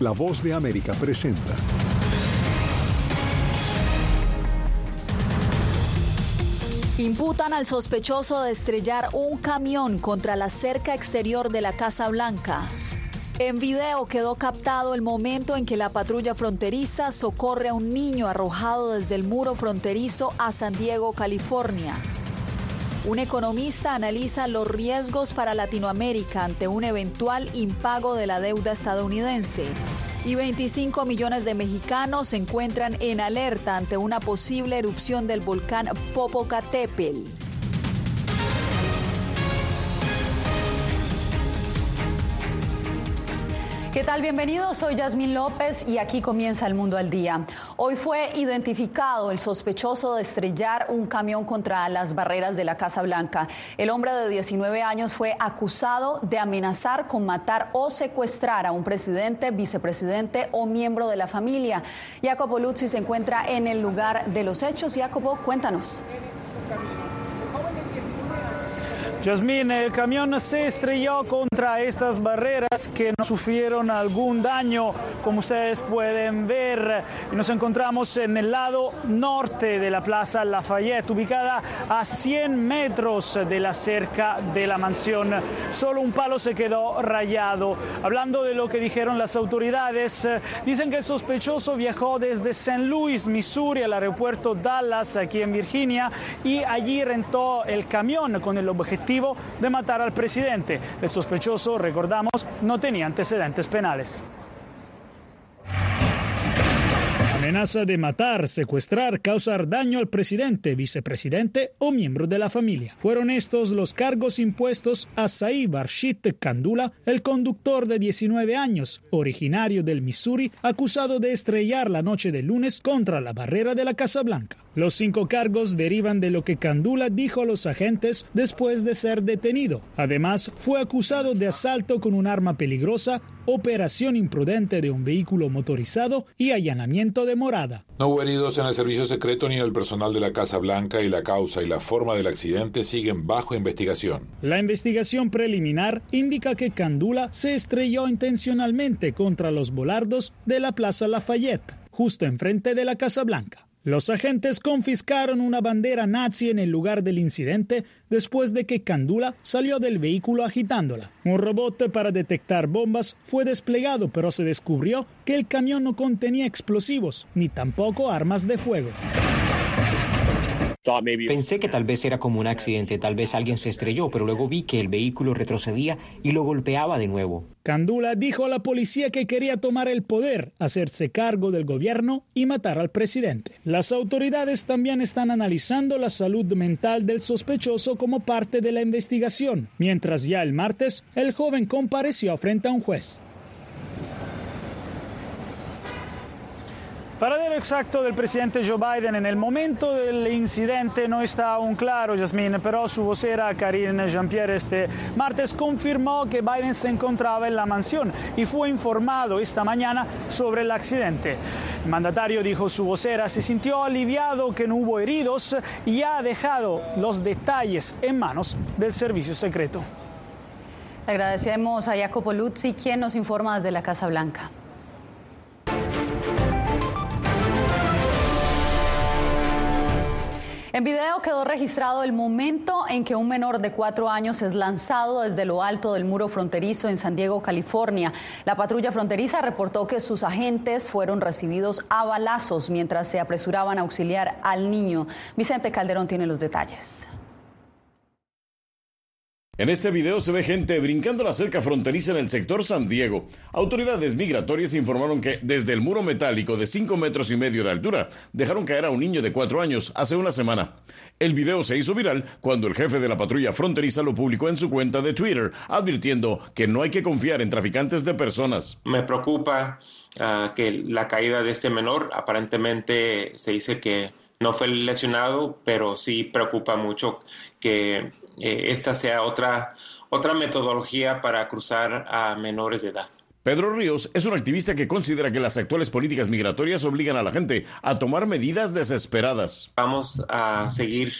La voz de América presenta. Imputan al sospechoso de estrellar un camión contra la cerca exterior de la Casa Blanca. En video quedó captado el momento en que la patrulla fronteriza socorre a un niño arrojado desde el muro fronterizo a San Diego, California. Un economista analiza los riesgos para Latinoamérica ante un eventual impago de la deuda estadounidense. Y 25 millones de mexicanos se encuentran en alerta ante una posible erupción del volcán Popocatépetl. ¿Qué tal? Bienvenidos, soy Yasmín López y aquí comienza el mundo al día. Hoy fue identificado el sospechoso de estrellar un camión contra las barreras de la Casa Blanca. El hombre de 19 años fue acusado de amenazar con matar o secuestrar a un presidente, vicepresidente o miembro de la familia. Jacopo Luzzi se encuentra en el lugar de los hechos. Jacopo, cuéntanos. Yasmín, el camión se estrelló contra estas barreras que no sufrieron algún daño, como ustedes pueden ver. Nos encontramos en el lado norte de la Plaza Lafayette, ubicada a 100 metros de la cerca de la mansión. Solo un palo se quedó rayado. Hablando de lo que dijeron las autoridades, dicen que el sospechoso viajó desde St. Louis, Missouri, al aeropuerto Dallas, aquí en Virginia, y allí rentó el camión con el objetivo de matar al presidente. El sospechoso, recordamos, no tenía antecedentes penales. Amenaza de matar, secuestrar, causar daño al presidente, vicepresidente o miembro de la familia. Fueron estos los cargos impuestos a Said Barshit Kandula, el conductor de 19 años, originario del Missouri, acusado de estrellar la noche de lunes contra la barrera de la Casa Blanca. Los cinco cargos derivan de lo que Kandula dijo a los agentes después de ser detenido. Además, fue acusado de asalto con un arma peligrosa, operación imprudente de un vehículo motorizado y allanamiento de morada. No hubo heridos en el servicio secreto ni en el personal de la Casa Blanca y la causa y la forma del accidente siguen bajo investigación. La investigación preliminar indica que Kandula se estrelló intencionalmente contra los volardos de la Plaza Lafayette, justo enfrente de la Casa Blanca. Los agentes confiscaron una bandera nazi en el lugar del incidente después de que Kandula salió del vehículo agitándola. Un robot para detectar bombas fue desplegado, pero se descubrió que el camión no contenía explosivos ni tampoco armas de fuego. Pensé que tal vez era como un accidente, tal vez alguien se estrelló, pero luego vi que el vehículo retrocedía y lo golpeaba de nuevo. Kandula dijo a la policía que quería tomar el poder, hacerse cargo del gobierno y matar al presidente. Las autoridades también están analizando la salud mental del sospechoso como parte de la investigación, mientras ya el martes el joven compareció frente a un juez. Paradero exacto del presidente Joe Biden en el momento del incidente no está aún claro, Jasmine, pero su vocera Karine Jean-Pierre este martes confirmó que Biden se encontraba en la mansión y fue informado esta mañana sobre el accidente. El mandatario dijo su vocera se sintió aliviado que no hubo heridos y ha dejado los detalles en manos del servicio secreto. Agradecemos a Jacopo Luzzi, quien nos informa desde la Casa Blanca. En video quedó registrado el momento en que un menor de cuatro años es lanzado desde lo alto del muro fronterizo en San Diego, California. La patrulla fronteriza reportó que sus agentes fueron recibidos a balazos mientras se apresuraban a auxiliar al niño. Vicente Calderón tiene los detalles. En este video se ve gente brincando la cerca fronteriza en el sector San Diego. Autoridades migratorias informaron que desde el muro metálico de 5 metros y medio de altura dejaron caer a un niño de 4 años hace una semana. El video se hizo viral cuando el jefe de la patrulla fronteriza lo publicó en su cuenta de Twitter, advirtiendo que no hay que confiar en traficantes de personas. Me preocupa uh, que la caída de este menor aparentemente se dice que no fue lesionado, pero sí preocupa mucho que eh, esta sea otra, otra metodología para cruzar a menores de edad. Pedro Ríos es un activista que considera que las actuales políticas migratorias obligan a la gente a tomar medidas desesperadas. Vamos a seguir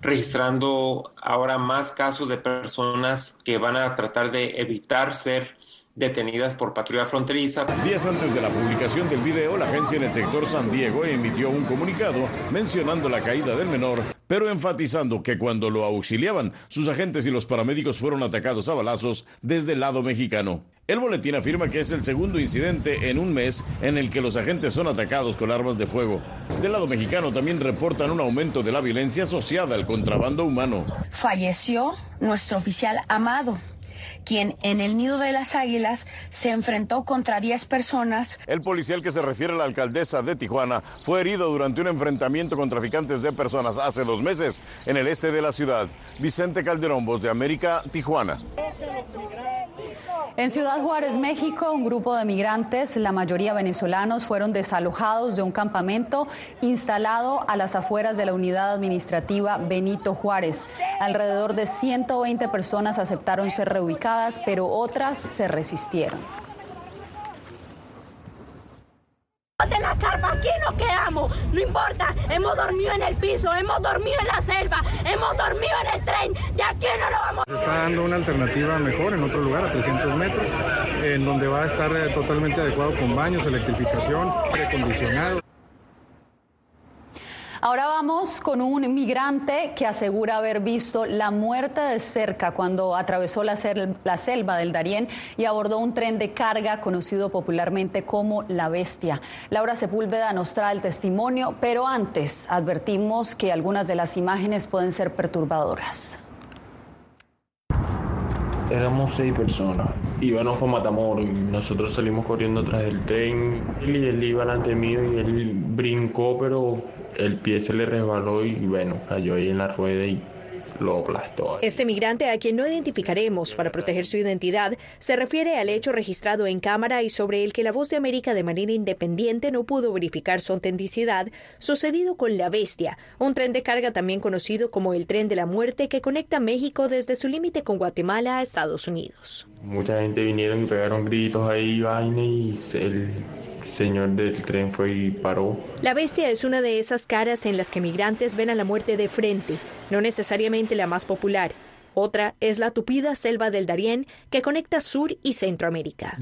registrando ahora más casos de personas que van a tratar de evitar ser detenidas por patrulla fronteriza. Días antes de la publicación del video, la agencia en el sector San Diego emitió un comunicado mencionando la caída del menor, pero enfatizando que cuando lo auxiliaban, sus agentes y los paramédicos fueron atacados a balazos desde el lado mexicano. El boletín afirma que es el segundo incidente en un mes en el que los agentes son atacados con armas de fuego. Del lado mexicano también reportan un aumento de la violencia asociada al contrabando humano. Falleció nuestro oficial amado quien en el nido de las águilas se enfrentó contra 10 personas. El policial que se refiere a la alcaldesa de Tijuana fue herido durante un enfrentamiento con traficantes de personas hace dos meses en el este de la ciudad. Vicente Calderón, Voz de América, Tijuana. En Ciudad Juárez, México, un grupo de migrantes, la mayoría venezolanos, fueron desalojados de un campamento instalado a las afueras de la unidad administrativa Benito Juárez. Alrededor de 120 personas aceptaron ser reubicadas, pero otras se resistieron. De la carpa, aquí nos quedamos, no importa, hemos dormido en el piso, hemos dormido en la selva, hemos dormido en el tren, de aquí no lo vamos. Se está dando una alternativa mejor en otro lugar, a 300 metros, en donde va a estar eh, totalmente adecuado con baños, electrificación, acondicionado. Ahora vamos con un migrante que asegura haber visto la muerte de cerca cuando atravesó la, selva del Darién y abordó un tren de carga conocido popularmente como La Bestia. Laura Sepúlveda nos trae el testimonio, pero antes advertimos que algunas de las imágenes pueden ser perturbadoras. Éramos seis personas. Íbamos por Matamoros y nosotros salimos corriendo tras el tren. y él iba delante mío y él brincó, pero el pie se le resbaló y bueno, cayó ahí en la rueda y lo aplastó. Este migrante, a quien no identificaremos para proteger su identidad, se refiere al hecho registrado en cámara y sobre el que la voz de América de manera independiente no pudo verificar su autenticidad, sucedido con La Bestia, un tren de carga también conocido como el Tren de la Muerte que conecta México desde su límite con Guatemala a Estados Unidos. Mucha gente vinieron y pegaron gritos ahí, vaina, y el señor del tren fue y paró. La bestia es una de esas caras en las que migrantes ven a la muerte de frente, no necesariamente la más popular. Otra es la tupida selva del Darién que conecta Sur y Centroamérica.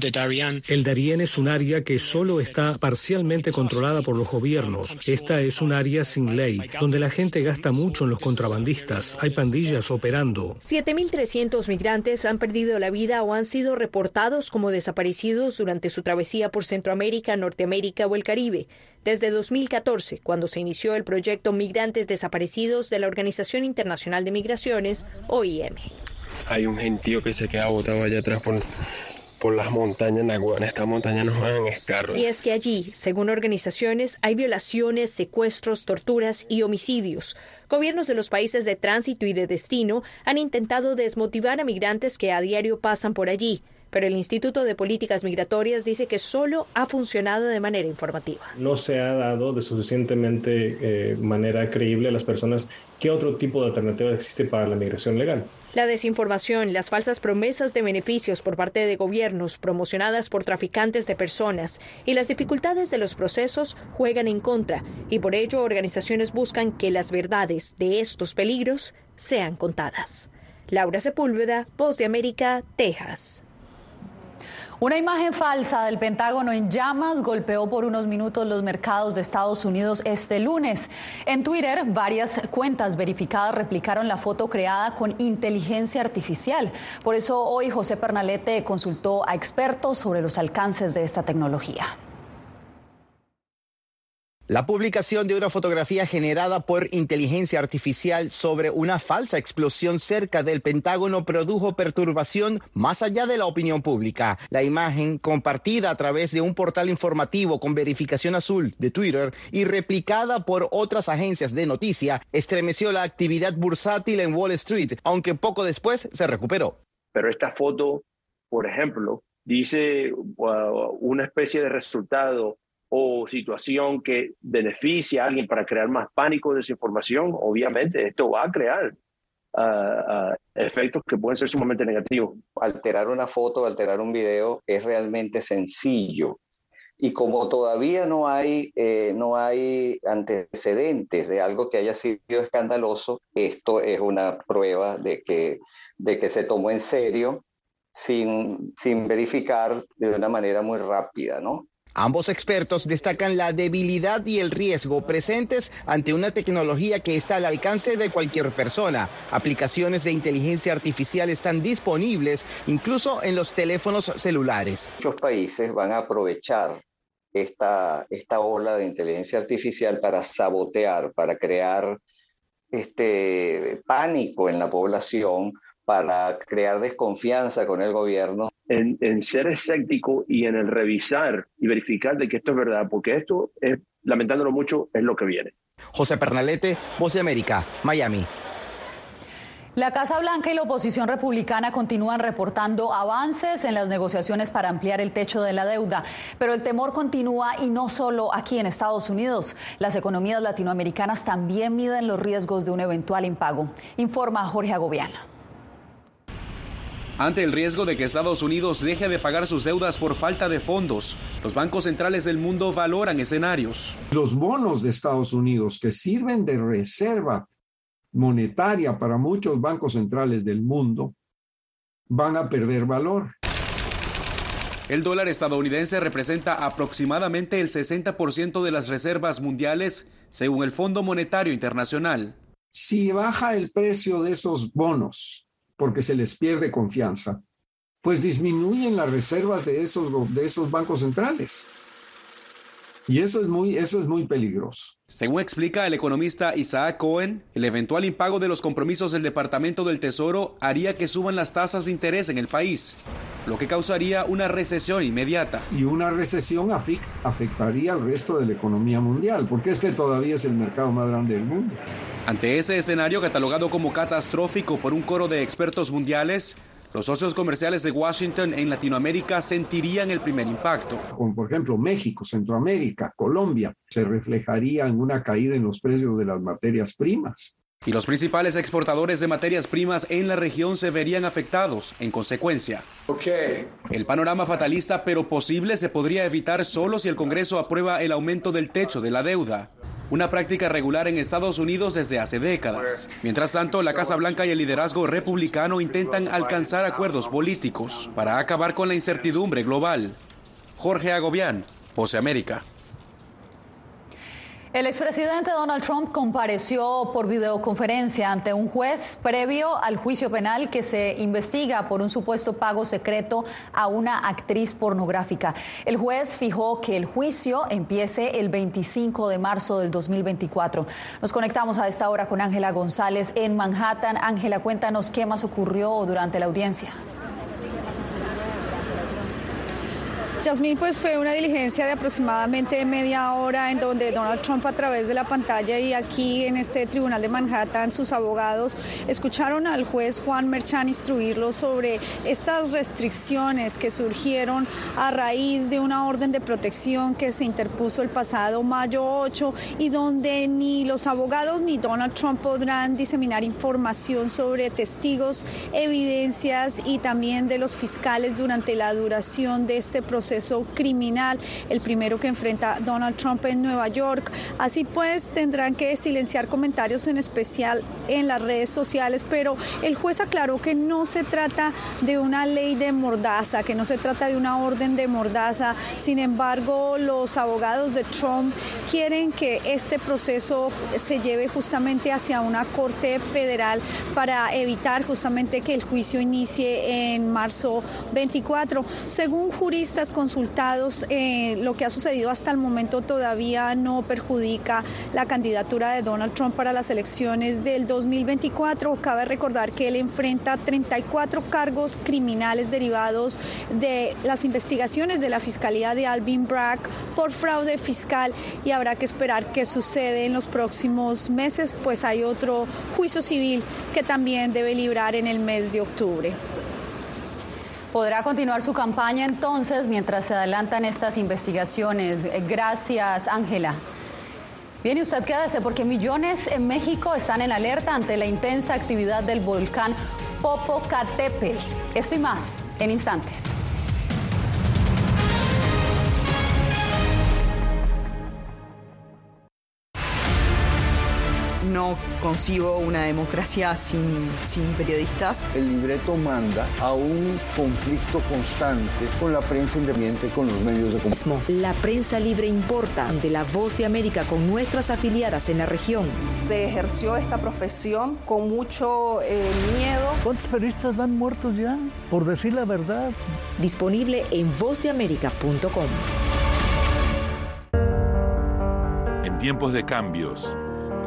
El Darién es un área que solo está parcialmente controlada por los gobiernos. Esta es un área sin ley, donde la gente gasta mucho en los contrabandistas. Hay pandillas operando. 7.300 migrantes han perdido la vida o han sido reportados como desaparecidos durante su travesía por Centroamérica, Norteamérica o el Caribe desde 2014, cuando se inició el proyecto Migrantes Desaparecidos de la Organización Internacional de Migraciones, OIM. Hay un gentío que se queda botado allá atrás por, por las montañas naguanas. Estas montañas nos van en escarro. Y es que allí, según organizaciones, hay violaciones, secuestros, torturas y homicidios. Gobiernos de los países de tránsito y de destino han intentado desmotivar a migrantes que a diario pasan por allí pero el Instituto de Políticas Migratorias dice que solo ha funcionado de manera informativa. No se ha dado de suficientemente eh, manera creíble a las personas qué otro tipo de alternativa existe para la migración legal. La desinformación, las falsas promesas de beneficios por parte de gobiernos promocionadas por traficantes de personas y las dificultades de los procesos juegan en contra y por ello organizaciones buscan que las verdades de estos peligros sean contadas. Laura Sepúlveda, Voz de América, Texas. Una imagen falsa del Pentágono en llamas golpeó por unos minutos los mercados de Estados Unidos este lunes. En Twitter, varias cuentas verificadas replicaron la foto creada con inteligencia artificial. Por eso hoy José Pernalete consultó a expertos sobre los alcances de esta tecnología. La publicación de una fotografía generada por inteligencia artificial sobre una falsa explosión cerca del Pentágono produjo perturbación más allá de la opinión pública. La imagen, compartida a través de un portal informativo con verificación azul de Twitter y replicada por otras agencias de noticia, estremeció la actividad bursátil en Wall Street, aunque poco después se recuperó. Pero esta foto, por ejemplo, dice uh, una especie de resultado o situación que beneficia a alguien para crear más pánico, desinformación, obviamente esto va a crear efectos que pueden ser sumamente negativos. Alterar una foto, alterar un video es realmente sencillo. Y como todavía no hay, eh, no hay antecedentes de algo que haya sido escandaloso, esto es una prueba de que, de que se tomó en serio sin, sin verificar de una manera muy rápida, ¿no? Ambos expertos destacan la debilidad y el riesgo presentes ante una tecnología que está al alcance de cualquier persona. Aplicaciones de inteligencia artificial están disponibles incluso en los teléfonos celulares. Muchos países van a aprovechar esta, esta ola de inteligencia artificial para sabotear, para crear este pánico en la población, para crear desconfianza con el gobierno en, ser escéptico y en el revisar y verificar de que esto es verdad, porque esto, es, lamentándolo mucho, es lo que viene. José Pernalete, Voz de América, Miami. La Casa Blanca y la oposición republicana continúan reportando avances en las negociaciones para ampliar el techo de la deuda, pero el temor continúa y no solo aquí en Estados Unidos. Las economías latinoamericanas también miden los riesgos de un eventual impago, informa Jorge Agobiana. Ante el riesgo de que Estados Unidos deje de pagar sus deudas por falta de fondos, los bancos centrales del mundo valoran escenarios. Los bonos de Estados Unidos que sirven de reserva monetaria para muchos bancos centrales del mundo van a perder valor. El dólar estadounidense representa aproximadamente el 60% de las reservas mundiales, según el Fondo Monetario Internacional. Si baja el precio de esos bonos, porque se les pierde confianza, pues disminuyen las reservas de esos, de esos bancos centrales. Y eso es, muy, eso es muy peligroso. Según explica el economista Isaac Cohen, el eventual impago de los compromisos del Departamento del Tesoro haría que suban las tasas de interés en el país, lo que causaría una recesión inmediata. Y una recesión afectaría al resto de la economía mundial, porque este todavía es el mercado más grande del mundo. Ante ese escenario catalogado como catastrófico por un coro de expertos mundiales, los socios comerciales de Washington en Latinoamérica sentirían el primer impacto. Como por ejemplo México, Centroamérica, Colombia, se reflejaría en una caída en los precios de las materias primas. Y los principales exportadores de materias primas en la región se verían afectados en consecuencia. Okay. El panorama fatalista pero posible se podría evitar solo si el Congreso aprueba el aumento del techo de la deuda una práctica regular en Estados Unidos desde hace décadas. Mientras tanto, la Casa Blanca y el liderazgo republicano intentan alcanzar acuerdos políticos para acabar con la incertidumbre global. Jorge Agobián, Pose América. El expresidente Donald Trump compareció por videoconferencia ante un juez previo al juicio penal que se investiga por un supuesto pago secreto a una actriz pornográfica. El juez fijó que el juicio empiece el 25 de marzo del 2024. Nos conectamos a esta hora con Ángela González en Manhattan. Ángela, cuéntanos qué más ocurrió durante la audiencia. Yasmín, pues fue una diligencia de aproximadamente media hora en donde Donald Trump a través de la pantalla y aquí en este tribunal de Manhattan sus abogados escucharon al juez Juan Merchan instruirlo sobre estas restricciones que surgieron a raíz de una orden de protección que se interpuso el pasado mayo 8 y donde ni los abogados ni Donald Trump podrán diseminar información sobre testigos, evidencias y también de los fiscales durante la duración de este proceso criminal, el primero que enfrenta Donald Trump en Nueva York. Así pues, tendrán que silenciar comentarios en especial en las redes sociales, pero el juez aclaró que no se trata de una ley de mordaza, que no se trata de una orden de mordaza. Sin embargo, los abogados de Trump quieren que este proceso se lleve justamente hacia una corte federal para evitar justamente que el juicio inicie en marzo 24. Según juristas consultados, eh, lo que ha sucedido hasta el momento todavía no perjudica la candidatura de Donald Trump para las elecciones del 2024. Cabe recordar que él enfrenta 34 cargos criminales derivados de las investigaciones de la Fiscalía de Alvin Bragg por fraude fiscal y habrá que esperar qué sucede en los próximos meses, pues hay otro juicio civil que también debe librar en el mes de octubre. Podrá continuar su campaña entonces mientras se adelantan estas investigaciones. Gracias, Ángela. Bien, y usted quédese porque millones en México están en alerta ante la intensa actividad del volcán Popocatépetl. Esto y más en instantes. Concibo una democracia sin, sin periodistas. El libreto manda a un conflicto constante con la prensa independiente, con los medios de comunicación. La prensa libre importa de la voz de América con nuestras afiliadas en la región. Se ejerció esta profesión con mucho eh, miedo. ¿Cuántos periodistas van muertos ya? Por decir la verdad. Disponible en vozdeamerica.com. En tiempos de cambios,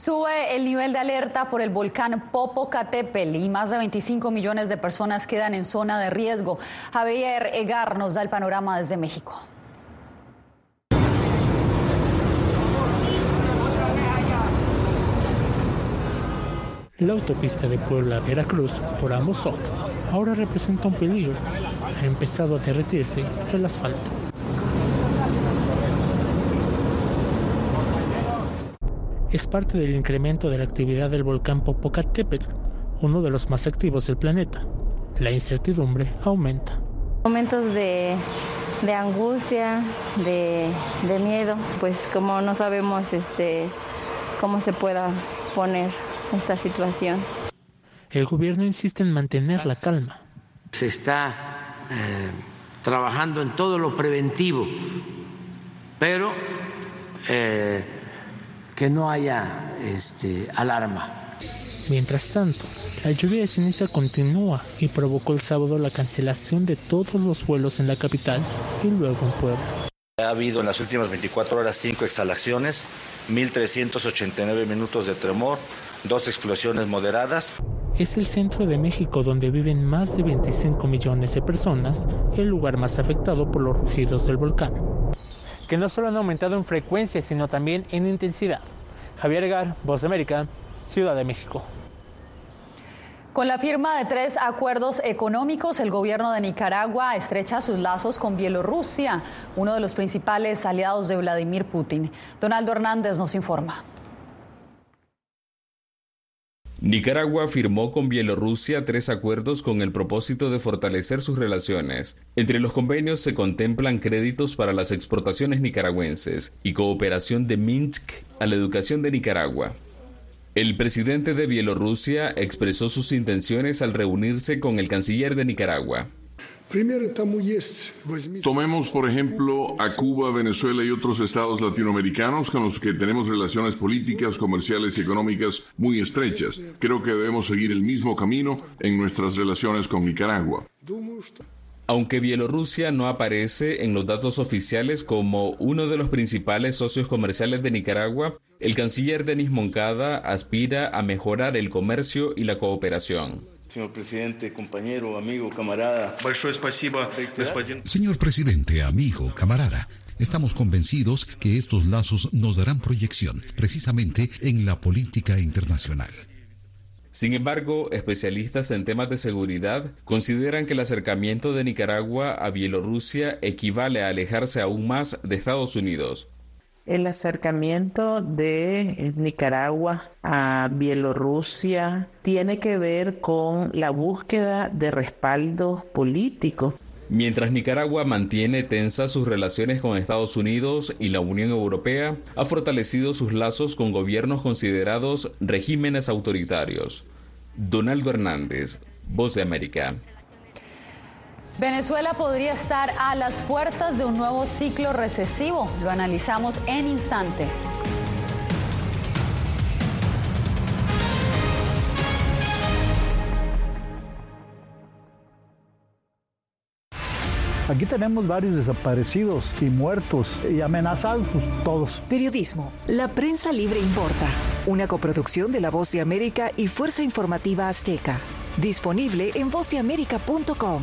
Sube el nivel de alerta por el volcán Popocatépetl y más de 25 millones de personas quedan en zona de riesgo. Javier Egar nos da el panorama desde México. La autopista de Puebla a Veracruz por Amozoc ahora representa un peligro. Ha empezado a derretirse el asfalto. Es parte del incremento de la actividad del volcán Popocatépetl, uno de los más activos del planeta. La incertidumbre aumenta. Momentos de, de angustia, de, de, miedo, pues como no sabemos este, cómo se pueda poner esta situación. El gobierno insiste en mantener la calma. Se está eh, trabajando en todo lo preventivo, pero eh, que no haya este, alarma. Mientras tanto, la lluvia de ceniza continúa y provocó el sábado la cancelación de todos los vuelos en la capital y luego en Puebla. Ha habido en las últimas 24 horas cinco exhalaciones, 1.389 minutos de tremor, dos explosiones moderadas. Es el centro de México donde viven más de 25 millones de personas, el lugar más afectado por los rugidos del volcán. Que no solo han aumentado en frecuencia, sino también en intensidad. Javier Gar, Voz de América, Ciudad de México. Con la firma de tres acuerdos económicos, el gobierno de Nicaragua estrecha sus lazos con Bielorrusia, uno de los principales aliados de Vladimir Putin. Donaldo Hernández nos informa. Nicaragua firmó con Bielorrusia tres acuerdos con el propósito de fortalecer sus relaciones. Entre los convenios se contemplan créditos para las exportaciones nicaragüenses y cooperación de Minsk a la educación de Nicaragua. El presidente de Bielorrusia expresó sus intenciones al reunirse con el canciller de Nicaragua. Tomemos, por ejemplo, a Cuba, Venezuela y otros estados latinoamericanos con los que tenemos relaciones políticas, comerciales y económicas muy estrechas. Creo que debemos seguir el mismo camino en nuestras relaciones con Nicaragua. Aunque Bielorrusia no aparece en los datos oficiales como uno de los principales socios comerciales de Nicaragua, el canciller Denis Moncada aspira a mejorar el comercio y la cooperación. Señor presidente, compañero, amigo, camarada. Señor presidente, amigo, camarada. Estamos convencidos que estos lazos nos darán proyección precisamente en la política internacional. Sin embargo, especialistas en temas de seguridad consideran que el acercamiento de Nicaragua a Bielorrusia equivale a alejarse aún más de Estados Unidos. El acercamiento de Nicaragua a Bielorrusia tiene que ver con la búsqueda de respaldo político Mientras Nicaragua mantiene tensas sus relaciones con Estados Unidos y la Unión Europea, ha fortalecido sus lazos con gobiernos considerados regímenes autoritarios. Donaldo Hernández, Voz de América. Venezuela podría estar a las puertas de un nuevo ciclo recesivo. Lo analizamos en instantes. Aquí tenemos varios desaparecidos y muertos y amenazados todos. Periodismo. La prensa libre importa. Una coproducción de La Voz de América y Fuerza Informativa Azteca. Disponible en vozdeamerica.com.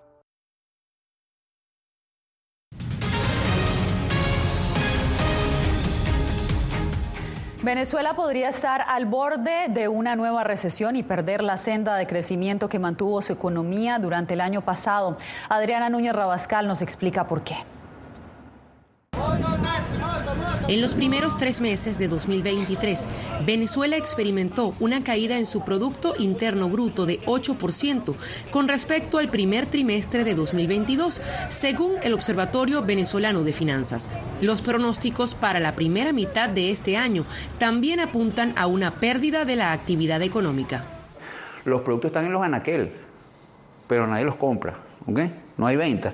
Venezuela podría estar al borde de una nueva recesión y perder la senda de crecimiento que mantuvo su economía durante el año pasado. Adriana Núñez Rabascal nos explica por qué. En los primeros tres meses de 2023, Venezuela experimentó una caída en su Producto Interno Bruto de 8% con respecto al primer trimestre de 2022, según el Observatorio Venezolano de Finanzas. Los pronósticos para la primera mitad de este año también apuntan a una pérdida de la actividad económica. Los productos están en los anaquel, pero nadie los compra, ¿ok? No hay venta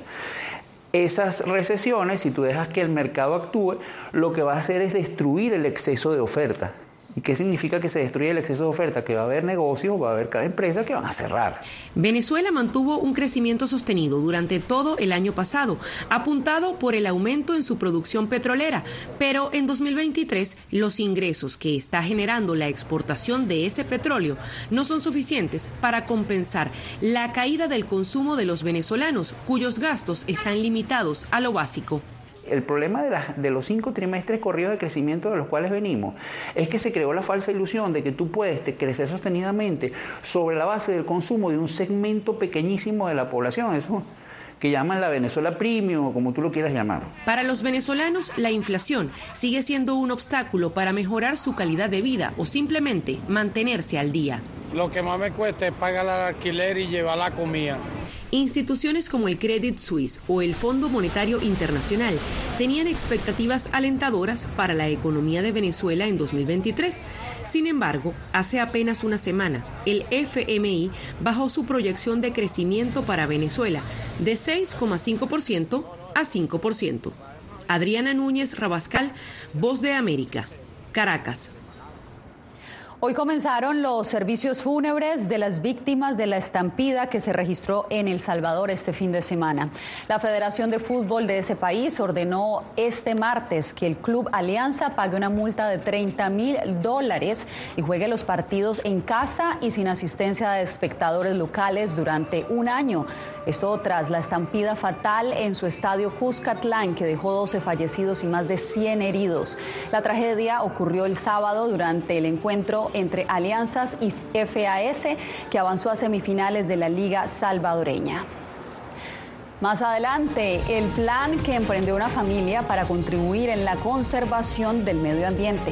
esas recesiones, si tú dejas que el mercado actúe, lo que va a hacer es destruir el exceso de oferta. ¿Y qué significa que se destruye el exceso de oferta? Que va a haber negocios, va a haber cada empresa que van a cerrar. Venezuela mantuvo un crecimiento sostenido durante todo el año pasado, apuntado por el aumento en su producción petrolera, pero en 2023 los ingresos que está generando la exportación de ese petróleo no son suficientes para compensar la caída del consumo de los venezolanos, cuyos gastos están limitados a lo básico el problema de, de, los cinco trimestres corridos de crecimiento de los cuales venimos es que se creó la falsa ilusión de que tú puedes crecer sostenidamente sobre la base del consumo de un segmento pequeñísimo de la población. Eso que llaman la Venezuela Premium o como tú lo quieras llamar. Para los venezolanos, la inflación sigue siendo un obstáculo para mejorar su calidad de vida o simplemente mantenerse al día. Lo que más me cuesta es pagar el alquiler y llevar la comida. Instituciones como el Credit Suisse o el Fondo Monetario Internacional tenían expectativas alentadoras para la economía de Venezuela en 2023. Sin embargo, hace apenas una semana, el FMI bajó su proyección de crecimiento para Venezuela de 6,5% a 5%. Adriana Núñez Rabascal, Voz de América, Caracas. Hoy comenzaron los servicios fúnebres de las víctimas de la estampida que se registró en El Salvador este fin de semana. La Federación de Fútbol de ese país ordenó este martes que el Club Alianza pague una multa de 30 mil dólares y juegue los partidos en casa y sin asistencia de espectadores locales durante un año. Esto tras la estampida fatal en su estadio Cuscatlán que dejó 12 fallecidos y más de 100 heridos. La tragedia ocurrió el sábado durante el encuentro entre Alianzas y FAS, que avanzó a semifinales de la Liga Salvadoreña. Más adelante, el plan que emprendió una familia para contribuir en la conservación del medio ambiente.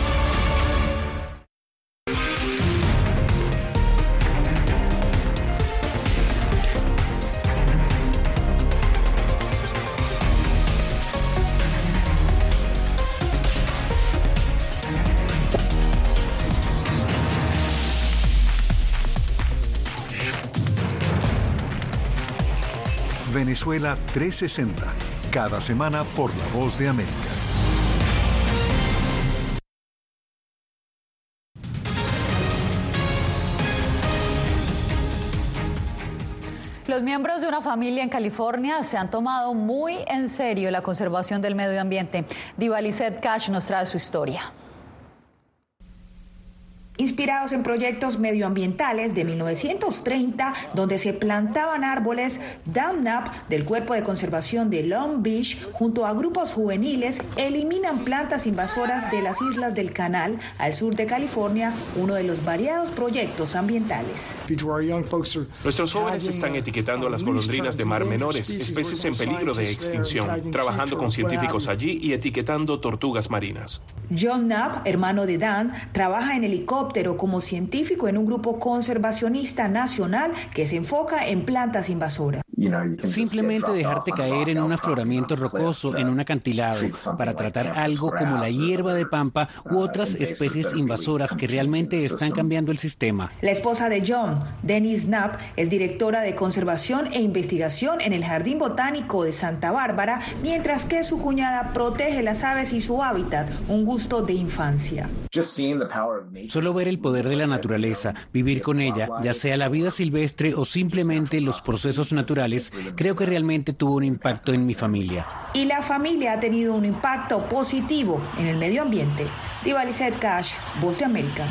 Venezuela 360, cada semana por La Voz de América. Los miembros de una familia en California se han tomado muy en serio la conservación del medio ambiente. Diva Cash nos trae su historia. Inspirados en proyectos medioambientales de 1930, donde se plantaban árboles, Up del Cuerpo de Conservación de Long Beach, junto a grupos juveniles, eliminan plantas invasoras de las islas del Canal, al sur de California, uno de los variados proyectos ambientales. Nuestros jóvenes están etiquetando a las golondrinas de mar menores, especies en peligro de extinción, trabajando con científicos allí y etiquetando tortugas marinas. John Knapp, hermano de Dan, trabaja en helicóptero como científico en un grupo conservacionista nacional que se enfoca en plantas invasoras. Simplemente dejarte caer en un afloramiento rocoso, en un acantilado, para tratar algo como la hierba de pampa u otras especies invasoras que realmente están cambiando el sistema. La esposa de John, Denise Knapp, es directora de conservación e investigación en el Jardín Botánico de Santa Bárbara, mientras que su cuñada protege las aves y su hábitat, un gusto de infancia. Solo ver el poder de la naturaleza, vivir con ella, ya sea la vida silvestre o simplemente los procesos naturales, creo que realmente tuvo un impacto en mi familia. Y la familia ha tenido un impacto positivo en el medio ambiente. Diva Cash, Voz de América.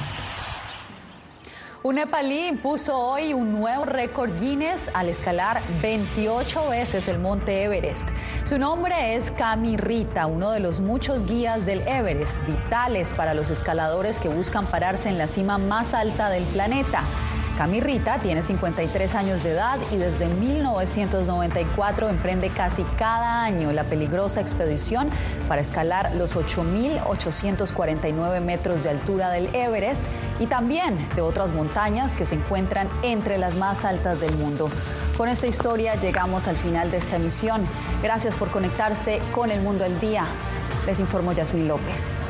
Un nepalí impuso hoy un nuevo récord Guinness al escalar 28 veces el monte Everest. Su nombre es Kami Rita, uno de los muchos guías del Everest, vitales para los escaladores que buscan pararse en la cima más alta del planeta. Cami Rita tiene 53 años de edad y desde 1994 emprende casi cada año la peligrosa expedición para escalar los 8.849 metros de altura del Everest y también de otras montañas que se encuentran entre las más altas del mundo. Con esta historia llegamos al final de esta emisión. Gracias por conectarse con El Mundo al Día. Les informó Yasmín López.